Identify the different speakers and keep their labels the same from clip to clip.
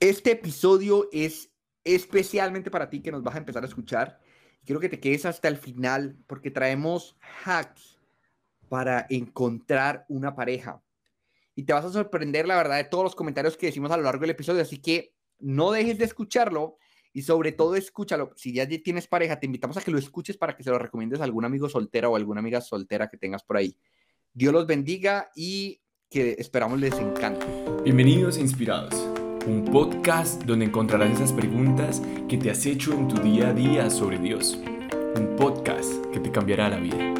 Speaker 1: Este episodio es especialmente para ti que nos vas a empezar a escuchar. Quiero que te quedes hasta el final porque traemos hacks para encontrar una pareja. Y te vas a sorprender, la verdad, de todos los comentarios que decimos a lo largo del episodio. Así que no dejes de escucharlo y sobre todo escúchalo. Si ya tienes pareja, te invitamos a que lo escuches para que se lo recomiendes a algún amigo soltera o alguna amiga soltera que tengas por ahí. Dios los bendiga y que esperamos les encante.
Speaker 2: Bienvenidos a Inspirados, un podcast donde encontrarás esas preguntas que te has hecho en tu día a día sobre Dios. Un podcast que te cambiará la vida.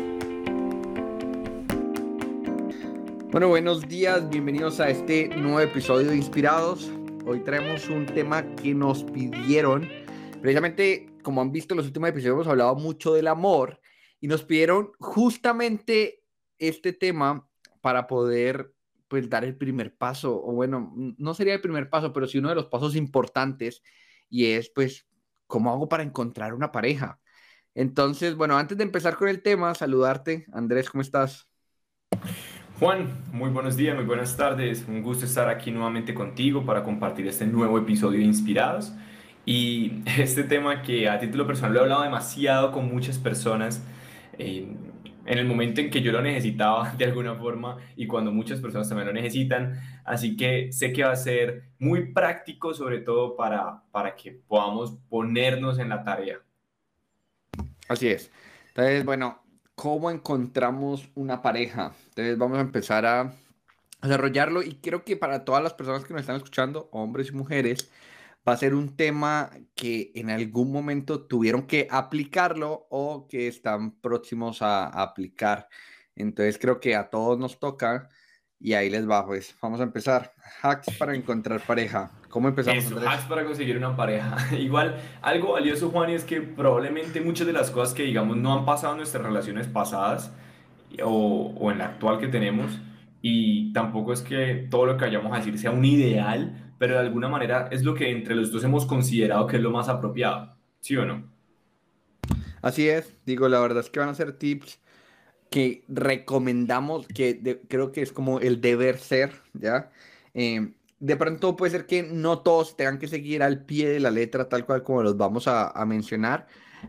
Speaker 1: Bueno, buenos días, bienvenidos a este nuevo episodio de Inspirados. Hoy traemos un tema que nos pidieron. Precisamente, como han visto en los últimos episodios, hemos hablado mucho del amor y nos pidieron justamente este tema para poder pues dar el primer paso, o bueno, no sería el primer paso, pero sí uno de los pasos importantes, y es pues, ¿cómo hago para encontrar una pareja? Entonces, bueno, antes de empezar con el tema, saludarte. Andrés, ¿cómo estás?
Speaker 2: Juan, muy buenos días, muy buenas tardes. Un gusto estar aquí nuevamente contigo para compartir este nuevo episodio de Inspirados. Y este tema que a título personal lo he hablado demasiado con muchas personas. Eh, en el momento en que yo lo necesitaba de alguna forma y cuando muchas personas también lo necesitan. Así que sé que va a ser muy práctico, sobre todo para, para que podamos ponernos en la tarea.
Speaker 1: Así es. Entonces, bueno, ¿cómo encontramos una pareja? Entonces vamos a empezar a desarrollarlo y creo que para todas las personas que nos están escuchando, hombres y mujeres, va a ser un tema que en algún momento tuvieron que aplicarlo o que están próximos a, aplicar. Entonces creo que a todos nos toca y ahí les va, pues vamos a empezar. Hacks para encontrar pareja. ¿Cómo empezamos?
Speaker 2: Eso, hacks para conseguir una pareja. Igual, algo valioso, Juan, es que probablemente muchas de las cosas que, digamos, no han pasado en nuestras relaciones pasadas o, o en la actual que tenemos, y tampoco es que todo lo que vayamos a decir sea un ideal, pero de alguna manera es lo que entre los dos hemos considerado que es lo más apropiado, ¿sí o no?
Speaker 1: Así es, digo, la verdad es que van a ser tips que recomendamos, que creo que es como el deber ser, ¿ya? Em, de pronto puede ser que no todos tengan que seguir al pie de la letra tal cual como los vamos a, mencionar,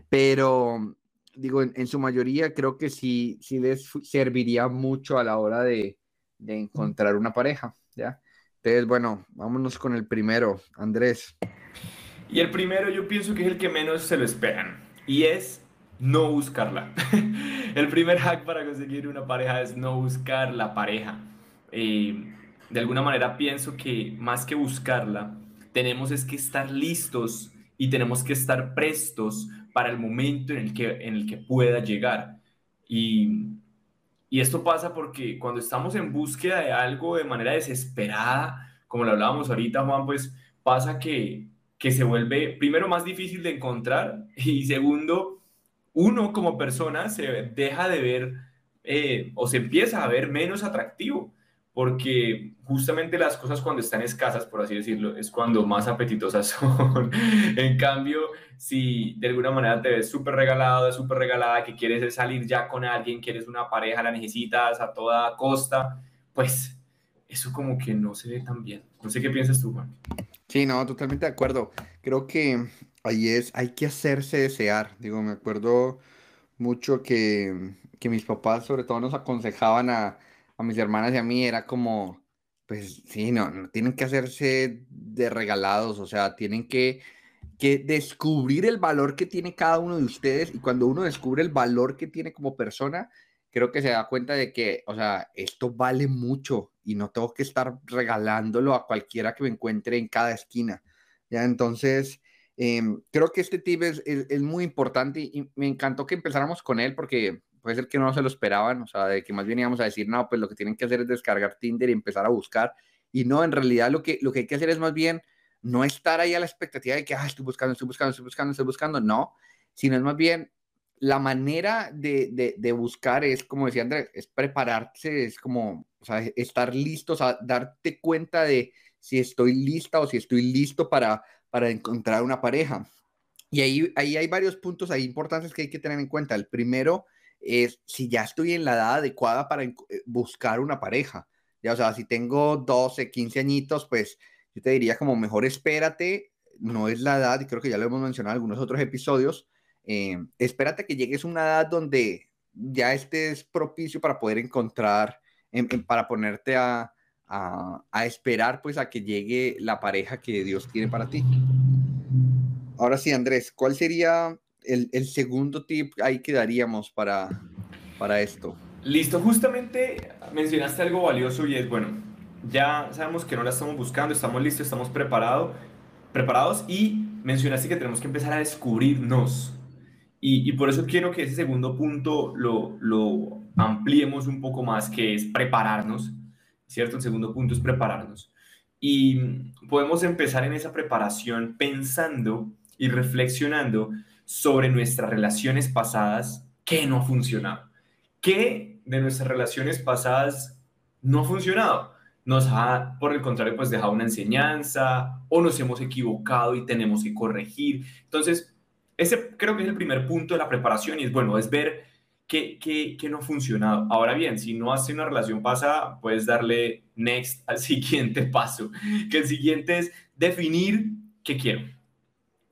Speaker 1: pero digo, en, su mayoría creo que sí, sí les serviría mucho a la hora de, de encontrar una pareja, ¿ya? Entonces, bueno, vámonos con el primero, Andrés.
Speaker 2: Y el primero yo pienso que es el que menos se lo esperan, y es no buscarla. el primer hack para conseguir una pareja es no buscar la pareja. Eh, de alguna manera pienso que más que buscarla, tenemos es que estar listos y tenemos que estar prestos para el momento en el que, en el que pueda llegar. Y y esto pasa porque cuando estamos en búsqueda de algo de manera desesperada, como lo hablábamos ahorita, Juan, pues pasa que, que se vuelve, primero, más difícil de encontrar y segundo, uno como persona se deja de ver eh, o se empieza a ver menos atractivo porque justamente las cosas cuando están escasas, por así decirlo, es cuando más apetitosas son. en cambio, si de alguna manera te ves súper regalado, súper regalada, que quieres salir ya con alguien, quieres una pareja, la necesitas a toda costa, pues eso como que no se ve tan bien. No sé qué piensas tú, Juan.
Speaker 1: Sí, no, totalmente de acuerdo. Creo que ahí es, hay que hacerse desear. Digo, me acuerdo mucho que, que mis papás sobre todo nos aconsejaban a a mis hermanas y a mí era como, pues sí, no, tienen que hacerse de regalados, o sea, tienen que, que descubrir el valor que tiene cada uno de ustedes y cuando uno descubre el valor que tiene como persona, creo que se da cuenta de que, o sea, esto vale mucho y no tengo que estar regalándolo a cualquiera que me encuentre en cada esquina. Ya, entonces, em, creo que este tip es, es, muy importante y me encantó que empezáramos con él porque puede ser que no se lo esperaban, o sea, de que más bien íbamos a decir, no, pues lo que tienen que hacer es descargar Tinder y empezar a buscar. Y no, en realidad lo que, lo que hay que hacer es más bien no estar ahí a la expectativa de que, ah, estoy buscando, estoy buscando, estoy buscando, estoy buscando, no, sino es más bien la manera de, de, buscar es, como decía Andrés, es prepararse, es como, sea, estar listos, o sea, darte cuenta de si estoy lista o si estoy listo para, para encontrar una pareja. Y ahí, ahí hay varios puntos ahí importantes que hay que tener en cuenta. El primero es si ya estoy en la edad adecuada para eh, buscar una pareja. Ya, o sea, si tengo 12, 15 añitos, pues yo te diría como mejor espérate, no es la edad, y creo que ya lo hemos mencionado en algunos otros episodios, eh, espérate que llegues a una edad donde ya estés propicio para poder encontrar, para ponerte a, a, esperar pues a que llegue la pareja que Dios tiene para ti. Ahora sí, Andrés, ¿cuál sería el, segundo tip ahí que daríamos para, para esto?
Speaker 2: Listo, justamente mencionaste algo valioso y es, bueno, ya sabemos que no la estamos buscando, estamos listos, estamos preparados, preparados y mencionaste que tenemos que empezar a descubrirnos. Y, y por eso quiero que ese segundo punto lo, lo ampliemos un poco más, que es prepararnos, ¿cierto? El segundo punto es prepararnos. Y podemos empezar en esa preparación pensando y reflexionando sobre nuestras relaciones pasadas que no ha funcionado. ¿Qué de nuestras relaciones pasadas no ha funcionado? Nos ha, por el contrario, pues dejado una enseñanza o nos hemos equivocado y tenemos que corregir. Entonces, ese creo que es el primer punto de la preparación y es bueno, es ver qué, qué, qué no ha funcionado. Ahora bien, si no hace una relación pasada, puedes darle next al siguiente paso, que el siguiente es definir qué quiero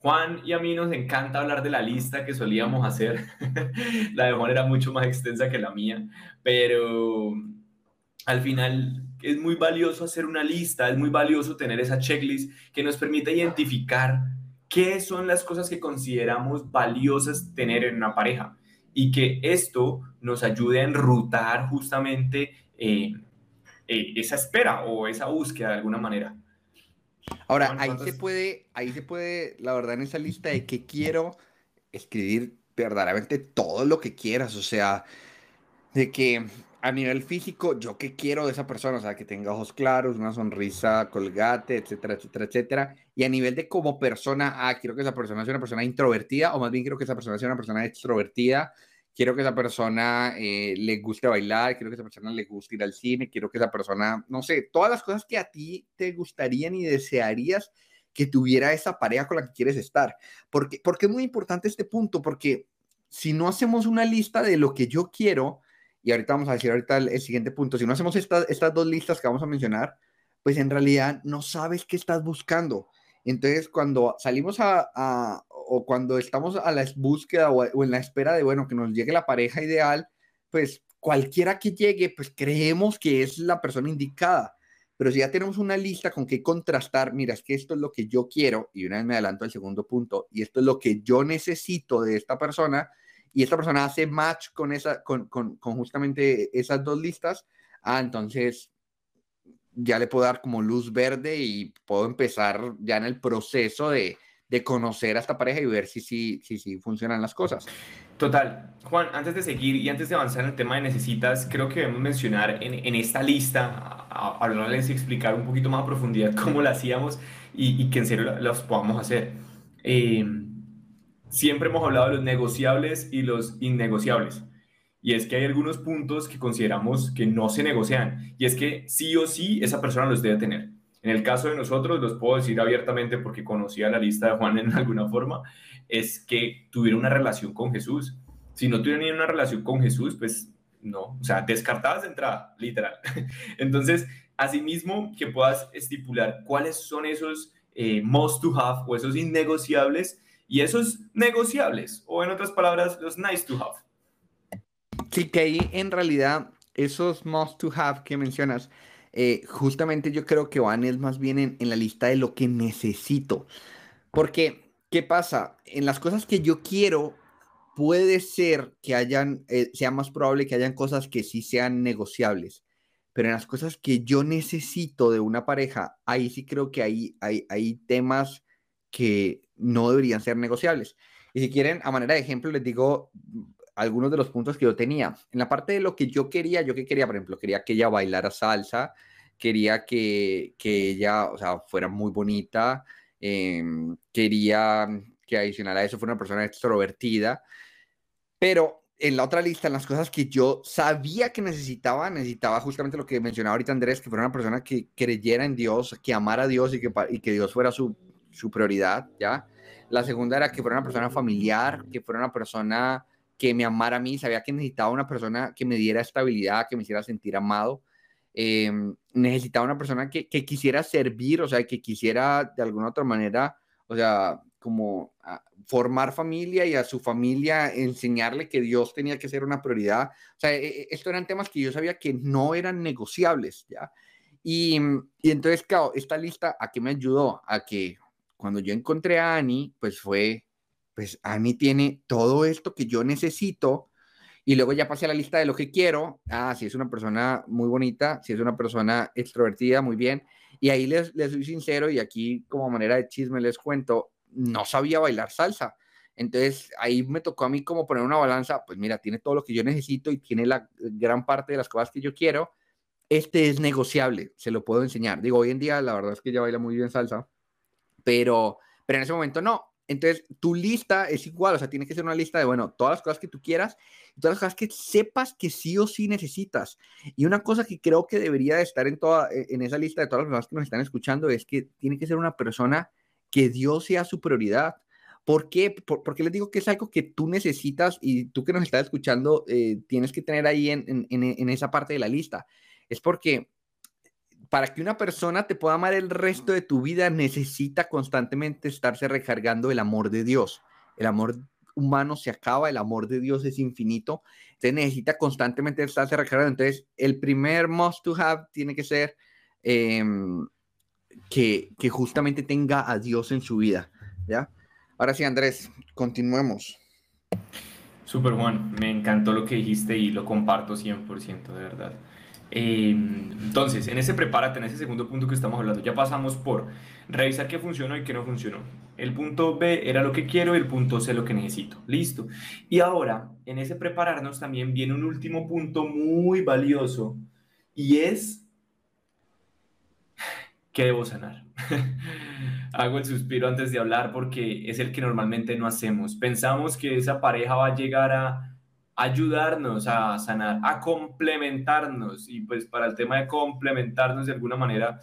Speaker 2: Juan y a mí nos encanta hablar de la lista que solíamos hacer. la de Juan era mucho más extensa que la mía, pero al final es muy valioso hacer una lista, es muy valioso tener esa checklist que nos permite identificar qué son las cosas que consideramos valiosas tener en una pareja y que esto nos ayude a enrutar justamente eh, eh, esa espera o esa búsqueda de alguna manera.
Speaker 1: Ahora, ahí se puede, ahí se puede, la verdad, en esa lista de que quiero escribir verdaderamente todo lo que quieras, o sea, de que a nivel físico, yo qué quiero de esa persona, o sea, que tenga ojos claros, una sonrisa colgate, etcétera, etcétera, etcétera. Y a nivel de como persona, ah, quiero que esa persona sea una persona introvertida, o más bien quiero que esa persona sea una persona extrovertida, quiero que esa persona eh, le guste bailar, quiero que esa persona le guste ir al cine, quiero que esa persona, no sé, todas las cosas que a ti te gustarían y desearías que tuviera esa pareja con la que quieres estar. Porque, porque es muy importante este punto, porque si no hacemos una lista de lo que yo quiero, y ahorita vamos a decir ahorita el, siguiente punto, si no hacemos estas dos listas que vamos a mencionar, pues en realidad no sabes qué estás buscando. Entonces, cuando salimos a, o cuando estamos a la búsqueda o, en la espera de, bueno, que nos llegue la pareja ideal, pues cualquiera que llegue, pues creemos que es la persona indicada. Pero si ya tenemos una lista con que contrastar, mira, es que esto es lo que yo quiero, y una vez me adelanto al segundo punto, y esto es lo que yo necesito de esta persona, y esta persona hace match con, esa, con, con, con justamente esas dos listas, ah, entonces ya le puedo dar como luz verde y puedo empezar ya en el proceso de, de conocer a esta pareja y ver si sí si, si, funcionan las cosas.
Speaker 2: Total. Juan, antes de seguir y antes de avanzar en el tema de necesitas, creo que debemos mencionar en, en esta lista, hablarles y explicar un poquito más a profundidad cómo la hacíamos y, y que en serio los podamos hacer. Eh, siempre hemos hablado de los negociables y los innegociables. Y es que hay algunos puntos que consideramos que no se negocian. Y es que sí o sí esa persona los debe tener. En el caso de nosotros, los puedo decir abiertamente porque conocía la lista de Juan en alguna forma, es que tuviera una relación con Jesús. Si no tuviera ni una relación con Jesús, pues no, o sea, descartadas de entrada, literal. Entonces, asimismo, que puedas estipular cuáles son esos eh, must to have o esos innegociables y esos negociables, o en otras palabras, los nice to have.
Speaker 1: Sí, que ahí en realidad esos must to have que mencionas, eh, justamente yo creo que van es más bien en, la lista de lo que necesito. Porque, ¿qué pasa? En las cosas que yo quiero, puede ser que hayan, eh, sea más probable que hayan cosas que sí sean negociables. Pero en las cosas que yo necesito de una pareja, ahí sí creo que hay, hay, hay temas que no deberían ser negociables. Y si quieren, a manera de ejemplo, les digo algunos de los puntos que yo tenía. En la parte de lo que yo quería, yo que quería, por ejemplo, quería que ella bailara salsa, quería que, que ella, o sea, fuera muy bonita, em, quería que adicional a eso fuera una persona extrovertida, pero en la otra lista, en las cosas que yo sabía que necesitaba, necesitaba justamente lo que mencionaba ahorita Andrés, que fuera una persona que creyera en Dios, que amara a Dios y que, y que Dios fuera su, su prioridad, ¿ya? La segunda era que fuera una persona familiar, que fuera una persona que me amara a mí, sabía que necesitaba una persona que me diera estabilidad, que me hiciera sentir amado. Em, necesitaba una persona que, quisiera servir, o sea, que quisiera de alguna otra manera, o sea, como ah, formar familia y a su familia enseñarle que Dios tenía que ser una prioridad. O sea, e, e, esto eran temas que yo sabía que no eran negociables, ¿ya? Y, y entonces, claro, esta lista, ¿a qué me ayudó? A que cuando yo encontré a Annie, pues fue, pues Annie tiene todo esto que yo necesito y luego ya pasé a la lista de lo que quiero. Ah, si es una persona muy bonita, si es una persona extrovertida, muy bien. Y ahí les, les soy sincero y aquí como manera de chisme les cuento, no sabía bailar salsa. Entonces ahí me tocó a mí como poner una balanza, pues mira, tiene todo lo que yo necesito y tiene la gran parte de las cosas que yo quiero. Este es negociable, se lo puedo enseñar. Digo, hoy en día la verdad es que ya baila muy bien salsa, pero, pero en ese momento no. Entonces, tu lista es igual, o sea, tiene que ser una lista de, bueno, todas las cosas que tú quieras, todas las cosas que sepas que sí o sí necesitas. Y una cosa que creo que debería de estar en, toda, e, en esa lista de todas las personas que nos están escuchando es que tiene que ser una persona que Dios sea su prioridad. ¿Por qué? porque les digo que es algo que tú necesitas y tú que nos estás escuchando eh, tienes que tener ahí en, en, en esa parte de la lista. Es porque para que una persona te pueda amar el resto de tu vida, necesita constantemente estarse recargando el amor de Dios. El amor humano se acaba, el amor de Dios es infinito, entonces necesita constantemente estarse recargando. Entonces, el primer must to have tiene que ser em, que, que justamente tenga a Dios en su vida, ¿ya? Ahora sí, Andrés, continuemos.
Speaker 2: Super Juan, me encantó lo que dijiste y lo comparto 100%, de verdad. Em, entonces, en ese prepárate, en ese segundo punto que estamos hablando, ya pasamos por revisar qué funcionó y qué no funcionó. El punto B era lo que quiero y el punto C lo que necesito. Listo. Y ahora, en ese prepararnos también viene un último punto muy valioso y es que debo sanar. Hago el suspiro antes de hablar porque es el que normalmente no hacemos. Pensamos que esa pareja va a llegar a ayudarnos a sanar, a complementarnos. Y pues para el tema de complementarnos de alguna manera,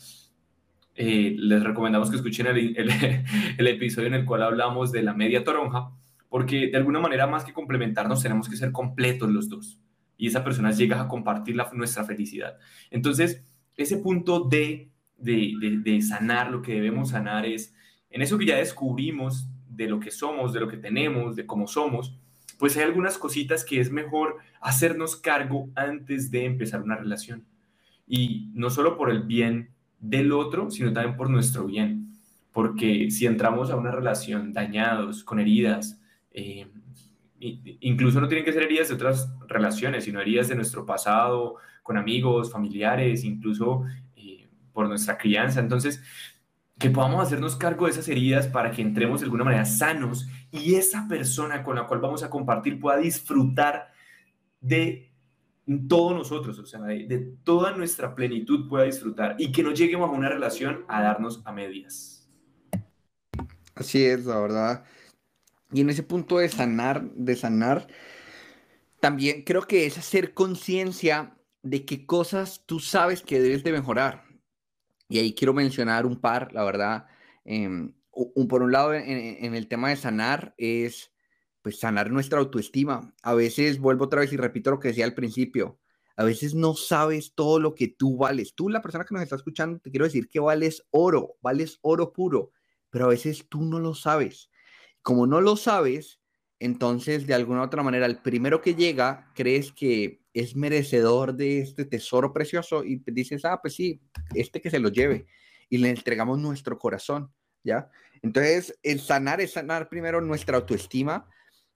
Speaker 2: eh, les recomendamos que escuchen el, el, episodio en el cual hablamos de la media toronja, porque de alguna manera más que complementarnos tenemos que ser completos los dos. Y esa persona llega a compartir la, nuestra felicidad. Entonces, ese punto de, de, de, de sanar, lo que debemos sanar es en eso que ya descubrimos de lo que somos, de lo que tenemos, de cómo somos, pues hay algunas cositas que es mejor hacernos cargo antes de empezar una relación. Y no solo por el bien del otro, sino también por nuestro bien. Porque si entramos a una relación dañados, con heridas, eh, incluso no tienen que ser heridas de otras relaciones, sino heridas de nuestro pasado, con amigos, familiares, incluso eh, por nuestra crianza. Entonces, que podamos hacernos cargo de esas heridas para que entremos de alguna manera sanos y esa persona con la cual vamos a compartir pueda disfrutar de todos nosotros, o sea, de, toda nuestra plenitud pueda disfrutar y que no lleguemos a una relación a darnos a medias.
Speaker 1: Así es, la verdad. Y en ese punto de sanar, de sanar, también creo que es hacer conciencia de qué cosas tú sabes que debes de mejorar. Y ahí quiero mencionar un par, la verdad. Em, un, por un lado, en, el tema de sanar, es pues sanar nuestra autoestima. A veces, vuelvo otra vez y repito lo que decía al principio, a veces no sabes todo lo que tú vales. Tú, la persona que nos está escuchando, te quiero decir que vales oro, vales oro puro, pero a veces tú no lo sabes. Como no lo sabes, entonces de alguna u otra manera, el primero que llega, crees que es merecedor de este tesoro precioso y dices, ah, pues sí, este que se lo lleve. Y le entregamos nuestro corazón, ¿ya? Entonces, el sanar es sanar primero nuestra autoestima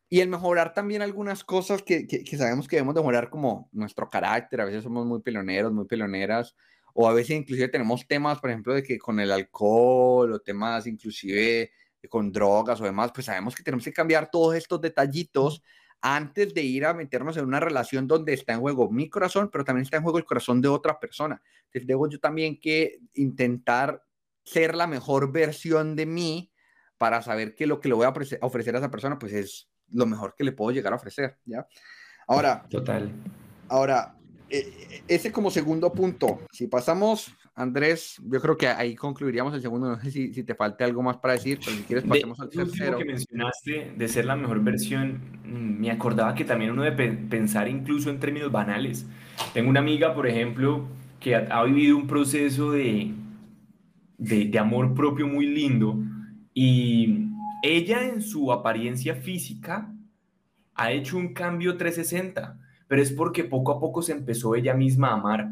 Speaker 1: y el mejorar también algunas cosas que, que, sabemos que debemos mejorar, como nuestro carácter. A veces somos muy peloneros, muy peloneras, o a veces inclusive tenemos temas, por ejemplo, de que con el alcohol o temas inclusive con drogas o demás, pues sabemos que tenemos que cambiar todos estos detallitos antes de ir a meternos en una relación donde está en juego mi corazón, pero también está en juego el corazón de otra persona. Entonces, debo yo también que intentar ser la mejor versión de mí para saber que lo que le voy a ofrecer a esa persona, pues es lo mejor que le puedo llegar a ofrecer, ¿ya? Ahora,
Speaker 2: total.
Speaker 1: Ahora, e, e, ese como segundo punto, si pasamos, Andrés, yo creo que ahí concluiríamos el segundo, no sé si, si te falta algo más para decir, pero si quieres pasemos al tercero.
Speaker 2: que mencionaste de ser la mejor versión, mm, me acordaba que también uno debe pensar incluso en términos banales. Tengo una amiga, por ejemplo, que ha, vivido un proceso de, de, de amor propio muy lindo y ella en su apariencia física ha hecho un cambio 360, pero es porque poco a poco se empezó ella misma a amar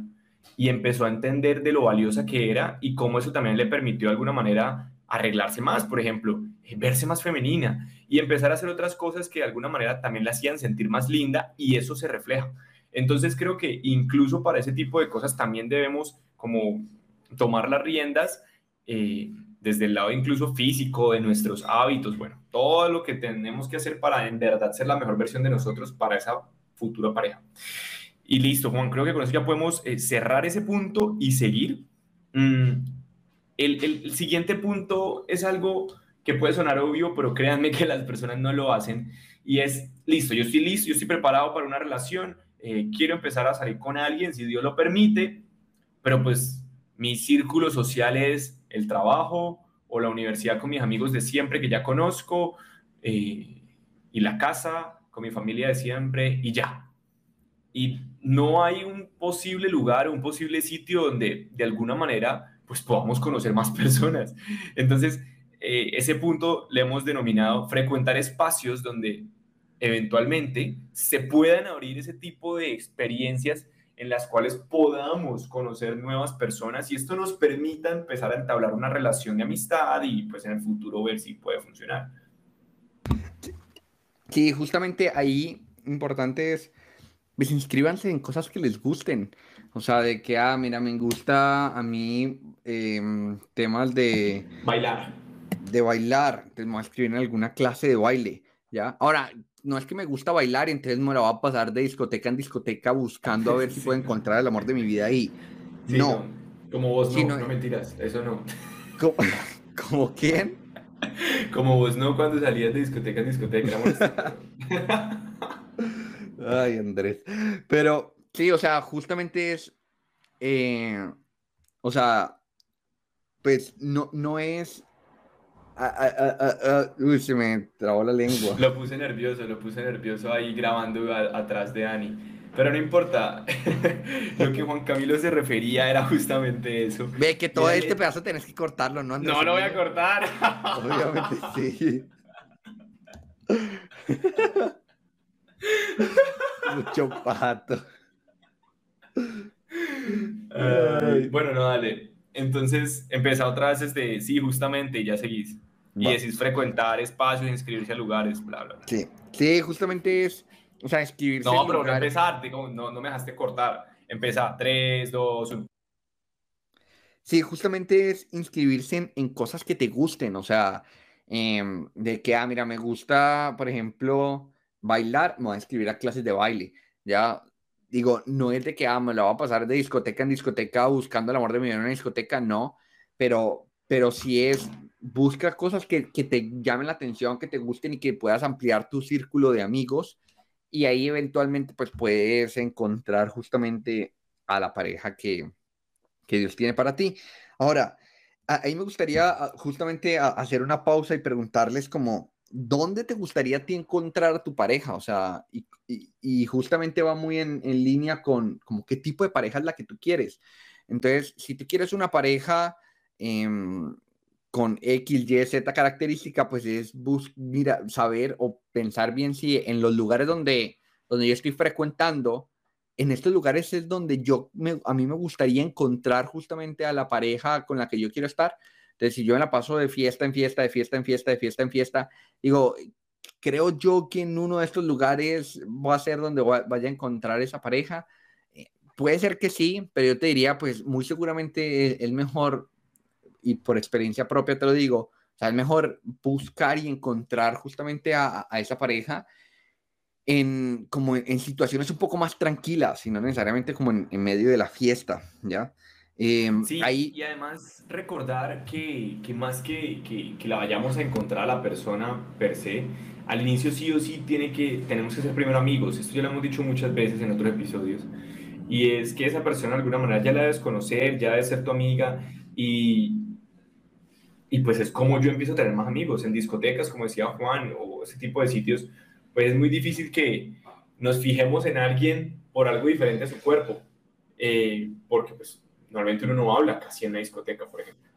Speaker 2: y empezó a entender de lo valiosa que era y cómo eso también le permitió de alguna manera arreglarse más, por ejemplo, verse más femenina y empezar a hacer otras cosas que de alguna manera también la hacían sentir más linda y eso se refleja. Entonces creo que incluso para ese tipo de cosas también debemos como tomar las riendas eh, desde el lado incluso físico, de nuestros hábitos, bueno, todo lo que tenemos que hacer para en verdad ser la mejor versión de nosotros para esa futura pareja. Y listo, Juan, creo que con eso ya podemos eh, cerrar ese punto y seguir. Mm, el, el, siguiente punto es algo que puede sonar obvio, pero créanme que las personas no lo hacen. Y es, listo, yo estoy listo, yo estoy preparado para una relación, eh, quiero empezar a salir con alguien, si Dios lo permite, pero pues mi círculo social es el trabajo o la universidad con mis amigos de siempre que ya conozco eh, y la casa con mi familia de siempre y ya. Y no hay un posible lugar, un posible sitio donde de alguna manera pues podamos conocer más personas. Entonces, eh, ese punto le hemos denominado frecuentar espacios donde eventualmente se puedan abrir ese tipo de experiencias en las cuales podamos conocer nuevas personas y esto nos permita empezar a entablar una relación de amistad y pues en el futuro ver si puede funcionar.
Speaker 1: Sí, justamente ahí importante es, pues inscríbanse en cosas que les gusten. O sea, de que, ah, mira, me gusta a mí em, temas de...
Speaker 2: Bailar.
Speaker 1: De bailar. Entonces me voy a escribir en alguna clase de baile, ¿ya? Ahora, no es que me gusta bailar entonces me la voy a pasar de discoteca en discoteca buscando a ver si puedo encontrar el amor de mi vida ahí. no.
Speaker 2: Como vos no, no, mentiras, eso no.
Speaker 1: ¿Cómo, ¿Cómo quién?
Speaker 2: Como vos no cuando salías de discoteca en discoteca.
Speaker 1: Ay, Andrés. Pero sí, o sea, justamente es, eh, o sea, pues no, no es uy, se me trabó la lengua.
Speaker 2: Lo puse nervioso, lo puse nervioso ahí grabando atrás de Ani. Pero no importa, lo que Juan Camilo se refería era justamente eso.
Speaker 1: Ve que todo este pedazo tenés que cortarlo, ¿no?
Speaker 2: No lo voy a cortar.
Speaker 1: Obviamente sí. Mucho pato.
Speaker 2: bueno, no, dale. Entonces, empieza otra vez este, sí, justamente, y ya seguís. Y decís frecuentar espacios, inscribirse a lugares, bla, bla, bla.
Speaker 1: Sí, sí, justamente es, o sea, inscribirse
Speaker 2: No, pero no empezar, no, no me dejaste cortar. Empieza, 3, 2, 1.
Speaker 1: Sí, justamente es inscribirse en, cosas que te gusten, o sea, em, de que, ah, mira, me gusta, por ejemplo, bailar, me voy a inscribir a clases de baile, ya, digo, no es de que, ah, me la voy a pasar de discoteca en discoteca buscando el amor de mi vida en una discoteca, no, pero, pero sí es, busca cosas que, que, te llamen la atención, que te gusten y que puedas ampliar tu círculo de amigos y ahí eventualmente pues puedes encontrar justamente a la pareja que, que Dios tiene para ti. Ahora, ahí me gustaría justamente hacer una pausa y preguntarles como, ¿dónde te gustaría a ti encontrar a tu pareja? O sea, y, y, justamente va muy en, en, línea con como qué tipo de pareja es la que tú quieres. Entonces, si tú quieres una pareja eh, con X, Y, Z característica, pues es mira, saber o pensar bien si en los lugares donde, donde yo estoy frecuentando, en estos lugares es donde yo, a mí me gustaría encontrar justamente a la pareja con la que yo quiero estar. Entonces, si yo me la paso de fiesta en fiesta, de fiesta en fiesta, de fiesta en fiesta, digo, creo yo que en uno de estos lugares va a ser donde vaya a encontrar esa pareja. Eh, puede ser que sí, pero yo te diría, pues muy seguramente el mejor y por experiencia propia te lo digo, o sea, es mejor buscar y encontrar justamente a, esa pareja en, como en, situaciones un poco más tranquilas, y no necesariamente como en, en medio de la fiesta, ¿ya?
Speaker 2: Eh, sí, ahí... y además recordar que, que más que, que, que, la vayamos a encontrar a la persona per se, al inicio sí o sí tiene que, tenemos que ser primero amigos, esto ya lo hemos dicho muchas veces en otros episodios, y es que esa persona de alguna manera ya la debes conocer, ya debe ser tu amiga, y, y pues es como yo empiezo a tener más amigos en discotecas, como decía Juan, o ese tipo de sitios, pues es muy difícil que nos fijemos en alguien por algo diferente a su cuerpo. eh, porque pues normalmente uno no habla casi en la discoteca, por ejemplo.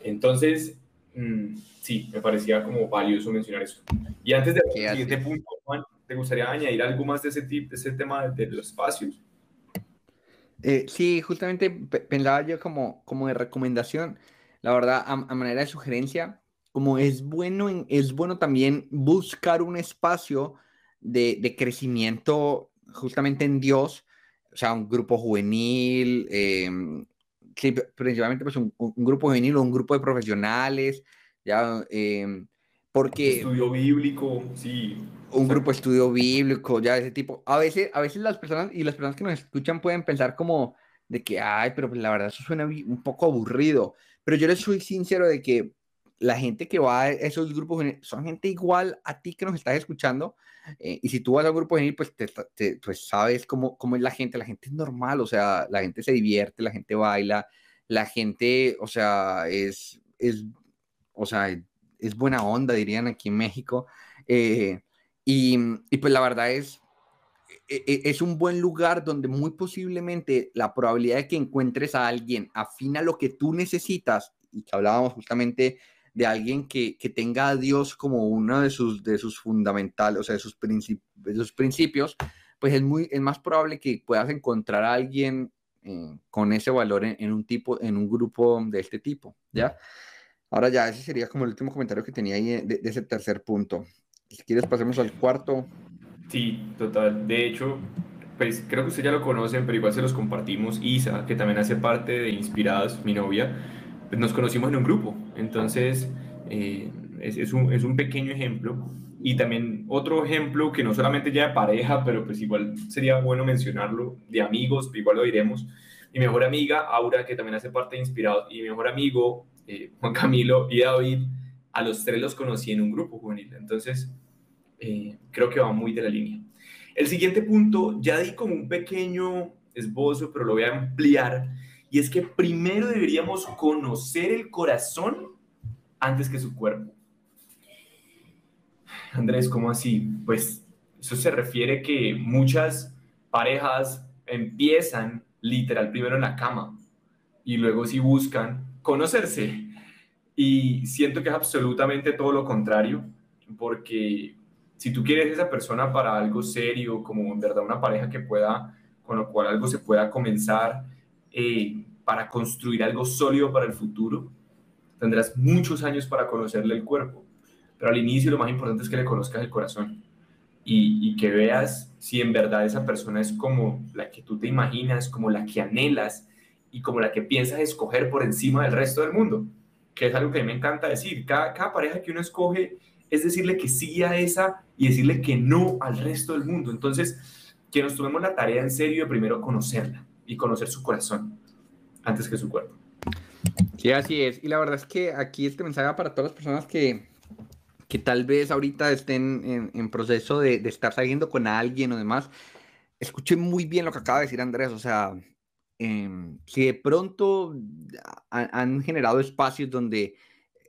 Speaker 2: Entonces, mm, sí, me parecía como valioso mencionar eso. Y antes de el siguiente punto, Juan, ¿te gustaría añadir algo más de ese, de ese tema de los espacios?
Speaker 1: Eh, sí, justamente pensaba yo como, como de recomendación, la verdad, a, manera de sugerencia, como es bueno, es bueno también buscar un espacio de, de crecimiento justamente en Dios, o sea, un grupo juvenil, em, principalmente pues un, grupo juvenil o un grupo de profesionales, ya, eh, porque...
Speaker 2: Estudio bíblico, sí.
Speaker 1: Un grupo de estudio bíblico, ya ese tipo. A veces, a veces las personas y las personas que nos escuchan pueden pensar como de que, ay, pero pues la verdad eso suena un poco aburrido. Pero yo les soy sincero de que la gente que va a esos grupos son gente igual a ti que nos estás escuchando. Eh, y si tú vas a un grupo juvenil, pues, te, pues sabes cómo, cómo es la gente. La gente es normal, o sea, la gente se divierte, la gente baila, la gente, o sea, es, es o sea, es buena onda, dirían aquí en México. Eh, y, y, pues la verdad es, e, e, es un buen lugar donde muy posiblemente la probabilidad de que encuentres a alguien afín a lo que tú necesitas, y que hablábamos justamente de alguien que, que tenga a Dios como uno de sus, de sus fundamentales, o sea, de sus, de principios, pues es, muy, es más probable que puedas encontrar a alguien eh, con ese valor en, un tipo, en un grupo de este tipo, ¿ya? Ahora ya, ese sería como el último comentario que tenía ahí de, ese tercer punto. Si quieres, pasemos al cuarto.
Speaker 2: Sí, total. De hecho, pues creo que ustedes ya lo conocen, pero igual se los compartimos. Isa, que también hace parte de Inspiradas, mi novia, pues nos conocimos en un grupo. Entonces, eh, es, es, un, es un pequeño ejemplo. Y también otro ejemplo que no solamente ya de pareja, pero pues igual sería bueno mencionarlo, de amigos, igual lo diremos. Mi mejor amiga, Aura, que también hace parte de Inspirados, y mi mejor amigo, eh, Juan Camilo y David, a los tres los conocí en un grupo juvenil. Entonces, eh, creo que va muy de la línea. El siguiente punto, ya di como un pequeño esbozo, pero lo voy a ampliar, y es que primero deberíamos conocer el corazón antes que su cuerpo. Andrés, ¿cómo así? Pues eso se refiere que muchas parejas empiezan literal primero en la cama y luego si buscan conocerse. Y siento que es absolutamente todo lo contrario, porque si tú quieres esa persona para algo serio, como en verdad una pareja que pueda, con lo cual algo se pueda comenzar eh, para construir algo sólido para el futuro, tendrás muchos años para conocerle el cuerpo. Pero al inicio lo más importante es que le conozcas el corazón y, que veas si en verdad esa persona es como la que tú te imaginas, como la que anhelas y como la que piensas escoger por encima del resto del mundo, que es algo que a mí me encanta decir. Cada, cada pareja que uno escoge es decirle que sí a esa y decirle que no al resto del mundo. Entonces, que nos tomemos la tarea en serio de primero conocerla y conocer su corazón antes que su cuerpo.
Speaker 1: Sí, así es. Y la verdad es que aquí este mensaje para todas las personas que, que tal vez ahorita estén en, en proceso de, de, estar saliendo con alguien o demás. Escuché muy bien lo que acaba de decir Andrés. O sea, eh, si de pronto han generado espacios donde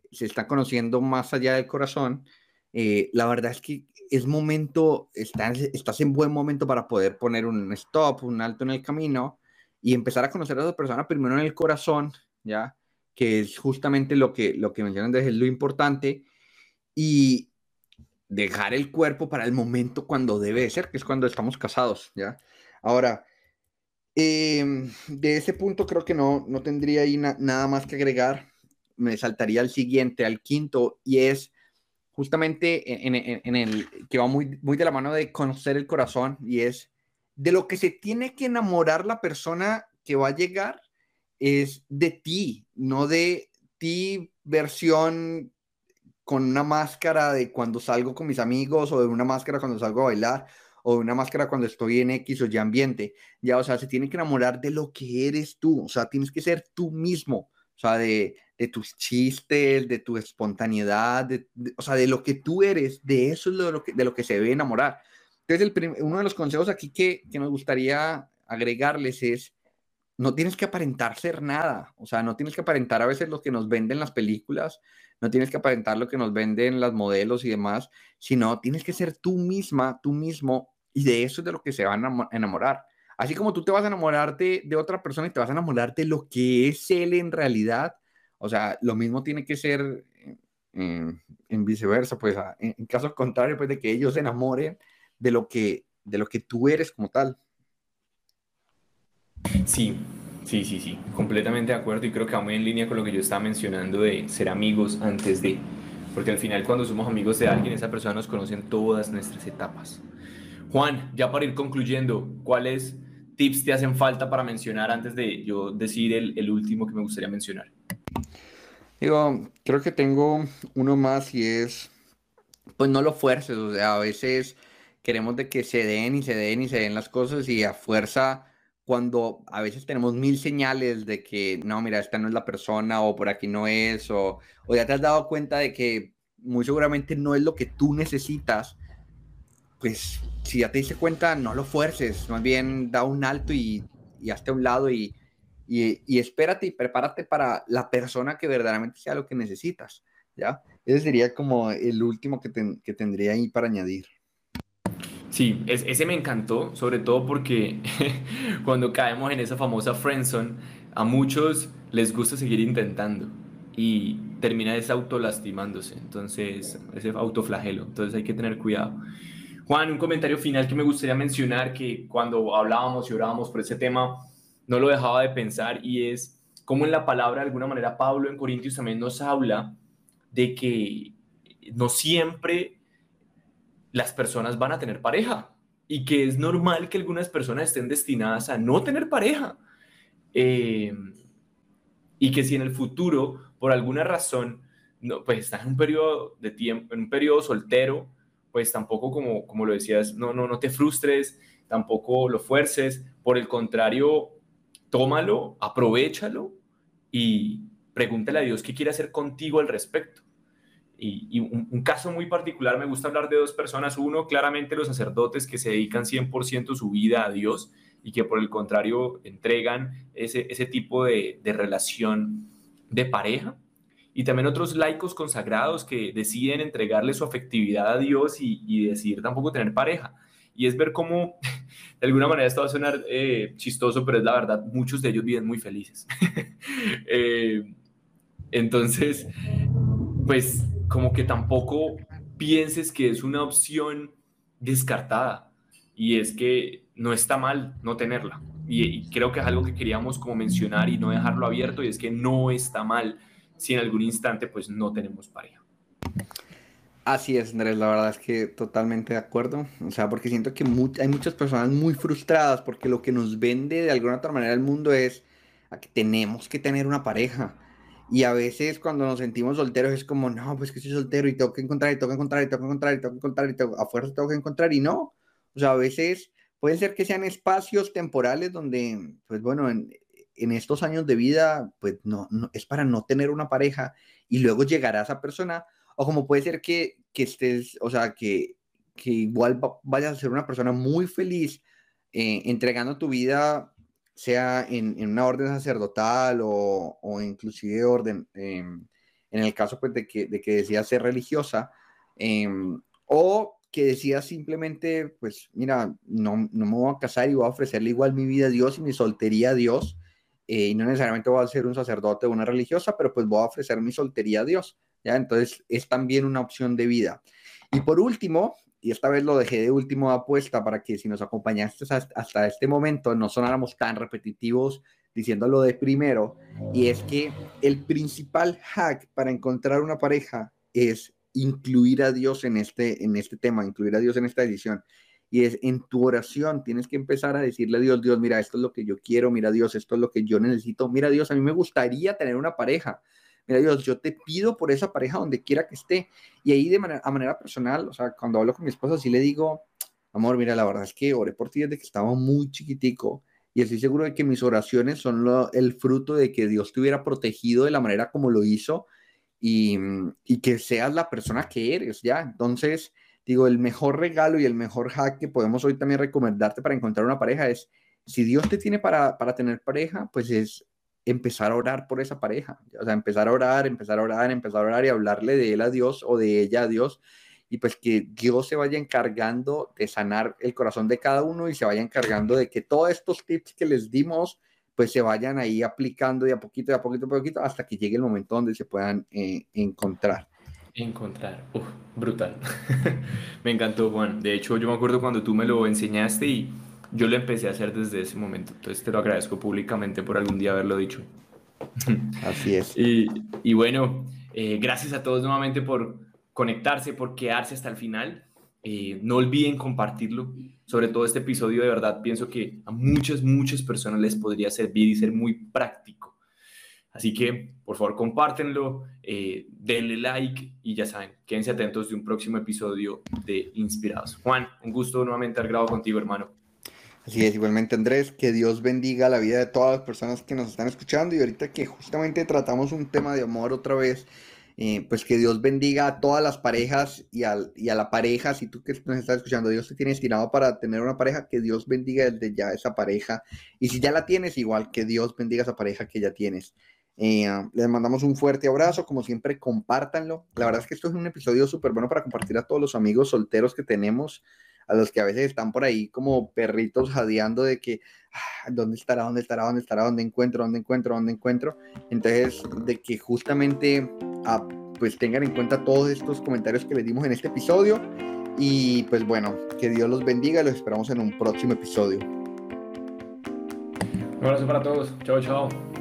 Speaker 1: se está conociendo más allá del corazón, eh, la verdad es que es momento, estás, estás en buen momento para poder poner un stop, un alto en el camino y empezar a conocer a esa persona primero en el corazón, ¿ya? Que es justamente lo que, lo que mencionan desde lo importante y dejar el cuerpo para el momento cuando debe ser, que es cuando estamos casados, ¿ya? Ahora, Em, de ese punto creo que no, no tendría ahí nada más que agregar. Me saltaría al siguiente, al quinto, y es justamente en, en, el que va muy, muy de la mano de conocer el corazón, y es de lo que se tiene que enamorar la persona que va a llegar, es de ti, no de ti versión con una máscara de cuando salgo con mis amigos o de una máscara cuando salgo a bailar o de una máscara cuando estoy en X o Y ambiente. Ya, o sea, se tiene que enamorar de lo que eres tú, o sea, tienes que ser tú mismo, o sea, de, de tus chistes, de tu espontaneidad, de, o sea, de lo que tú eres, de eso es de lo que, de lo que se debe enamorar. Entonces, el uno de los consejos aquí que, que nos gustaría agregarles es, no tienes que aparentar ser nada, o sea, no tienes que aparentar a veces lo que nos venden las películas, no tienes que aparentar lo que nos venden las modelos y demás, sino tienes que ser tú misma, tú mismo, y de eso es de lo que se van a enamorar. Así como tú te vas a enamorarte de otra persona y te vas a enamorarte de lo que es él en realidad, o sea, lo mismo tiene que ser en, viceversa, pues en, en, caso contrario, pues de que ellos se enamoren de lo que, de lo que tú eres como tal.
Speaker 2: Sí, sí, sí, sí, completamente de acuerdo y creo que va muy en línea con lo que yo estaba mencionando de ser amigos antes de, porque al final cuando somos amigos de alguien, esa persona nos conoce en todas nuestras etapas. Juan, ya para ir concluyendo, ¿cuáles tips te hacen falta para mencionar antes de yo decir el, el último que me gustaría mencionar?
Speaker 1: Digo, creo que tengo uno más y es, pues no lo fuerces, o sea, a veces queremos de que se den y se den y se den las cosas y a fuerza, cuando a veces tenemos mil señales de que, no, mira, esta no es la persona o por aquí no es, o, o ya te has dado cuenta de que muy seguramente no es lo que tú necesitas, pues si ya te diste cuenta, no lo fuerces, más bien da un alto y, y hazte a un lado y y, espérate y prepárate para la persona que verdaderamente sea lo que necesitas, ¿ya? Ese sería como el último que, que tendría ahí para añadir.
Speaker 2: Sí, ese me encantó, sobre todo porque cuando caemos en esa famosa friendzone, a muchos les gusta seguir intentando y termina lastimándose, entonces ese autoflagelo, entonces hay que tener cuidado. Juan, un comentario final que me gustaría mencionar, que cuando hablábamos y orábamos por ese tema, no lo dejaba de pensar y es como en la palabra, de alguna manera, Pablo en Corintios también nos habla de que no siempre las personas van a tener pareja y que es normal que algunas personas estén destinadas a no tener pareja. Eh, y que si en el futuro, por alguna razón, no, pues estás en un periodo de tiempo, en un periodo soltero, pues tampoco como, como lo decías, no, no, no te frustres, tampoco lo fuerces, por el contrario, tómalo, aprovechalo y pregúntale a Dios qué quiere hacer contigo al respecto. Y, un, caso muy particular, me gusta hablar de dos personas. Uno, claramente los sacerdotes que se dedican 100% su vida a Dios y que por el contrario entregan ese, ese tipo de, de relación de pareja. Y también otros laicos consagrados que deciden entregarle su afectividad a Dios y, y decidir tampoco tener pareja. Y es ver cómo de alguna manera esto va a sonar eh, chistoso, pero es la verdad, muchos de ellos viven muy felices. Eh, entonces, pues como que tampoco pienses que es una opción descartada y es que no está mal no tenerla. Y, y, creo que es algo que queríamos como mencionar y no dejarlo abierto y es que no está mal si en algún instante pues no tenemos pareja.
Speaker 1: Así es, Andrés, la verdad es que totalmente de acuerdo. O sea, porque siento que hay muchas personas muy frustradas porque lo que nos vende de alguna otra manera el mundo es a que tenemos que tener una pareja. Y a veces cuando nos sentimos solteros es como, no, pues que soy soltero y tengo que encontrar y tengo que encontrar y tengo que encontrar y tengo que encontrar y tengo, a fuerza tengo que encontrar y no. O sea, a veces pueden ser que sean espacios temporales donde, pues bueno, en, en estos años de vida, pues no, no, es para no tener una pareja y luego llegará esa persona o como puede ser que, que estés, o sea, que, que igual vayas a ser una persona muy feliz eh, entregando tu vida, sea en, en, una orden sacerdotal o, o inclusive orden, eh, en el caso pues de que, de que decías ser religiosa, eh, o que decías simplemente, pues mira, no, no me voy a casar y voy a ofrecerle igual mi vida a Dios y mi soltería a Dios, eh, y no necesariamente voy a ser un sacerdote o una religiosa, pero pues voy a ofrecer mi soltería a Dios. ¿ya? Entonces es también una opción de vida. Y por último, y esta vez lo dejé de último apuesta para que si nos acompañaste hasta este momento no sonáramos tan repetitivos diciéndolo de primero, y es que el principal hack para encontrar una pareja es incluir a Dios en este, en este tema, incluir a Dios en esta decisión. Y es en tu oración, tienes que empezar a decirle a Dios, Dios, mira, esto es lo que yo quiero, mira Dios, esto es lo que yo necesito, mira Dios, a mí me gustaría tener una pareja, mira Dios, yo te pido por esa pareja donde quiera que esté. Y ahí de manera, a manera personal, o sea, cuando hablo con mi esposa, sí le digo, amor, mira, la verdad es que oré por ti desde que estaba muy chiquitico y estoy seguro de que mis oraciones son el fruto de que Dios te hubiera protegido de la manera como lo hizo y, y que seas la persona que eres, ¿ya? Entonces, digo, el mejor regalo y el mejor hack que podemos hoy también recomendarte para encontrar una pareja es, si Dios te tiene para, para tener pareja, pues es empezar a orar por esa pareja, o sea, empezar a orar, empezar a orar, empezar a orar y hablarle de él a Dios o de ella a Dios y pues que Dios se vaya encargando de sanar el corazón de cada uno y se vaya encargando de que todos estos tips que les dimos pues se vayan ahí aplicando de a poquito, de a poquito, de a poquito, hasta que llegue el momento donde se puedan eh, encontrar.
Speaker 2: Encontrar, Uf, brutal. me encantó, Juan. De hecho, yo me acuerdo cuando tú me lo enseñaste y yo lo empecé a hacer desde ese momento. Entonces te lo agradezco públicamente por algún día haberlo dicho.
Speaker 1: Así es.
Speaker 2: Y, y bueno, eh, gracias a todos nuevamente por conectarse, por quedarse hasta el final. Eh, no olviden compartirlo. Sobre todo este episodio, de verdad, pienso que a muchas, muchas personas les podría servir y ser muy práctico. Así que, por favor, compártenlo, eh, denle like y ya saben, quédense atentos de un próximo episodio de Inspirados. Juan, un gusto nuevamente haber grabado contigo, hermano.
Speaker 1: Así es, igualmente Andrés, que Dios bendiga la vida de todas las personas que nos están escuchando y ahorita que justamente tratamos un tema de amor otra vez, eh, pues que Dios bendiga a todas las parejas y, a la pareja, si tú que nos estás escuchando, Dios te tiene destinado para tener una pareja, que Dios bendiga desde ya esa pareja y si ya la tienes, igual que Dios bendiga esa pareja que ya tienes. Eh, les mandamos un fuerte abrazo, como siempre, compártanlo. La verdad es que esto es un episodio súper bueno para compartir a todos los amigos solteros que tenemos a los que a veces están por ahí como perritos jadeando de que, ah, ¿dónde estará? ¿Dónde estará? ¿Dónde estará? ¿Dónde encuentro? ¿Dónde encuentro? ¿Dónde encuentro? Entonces, de que justamente ah, pues tengan en cuenta todos estos comentarios que les dimos en este episodio. Y pues bueno, que Dios los bendiga. Los esperamos en un próximo episodio.
Speaker 2: Un abrazo para todos. Chao, chao.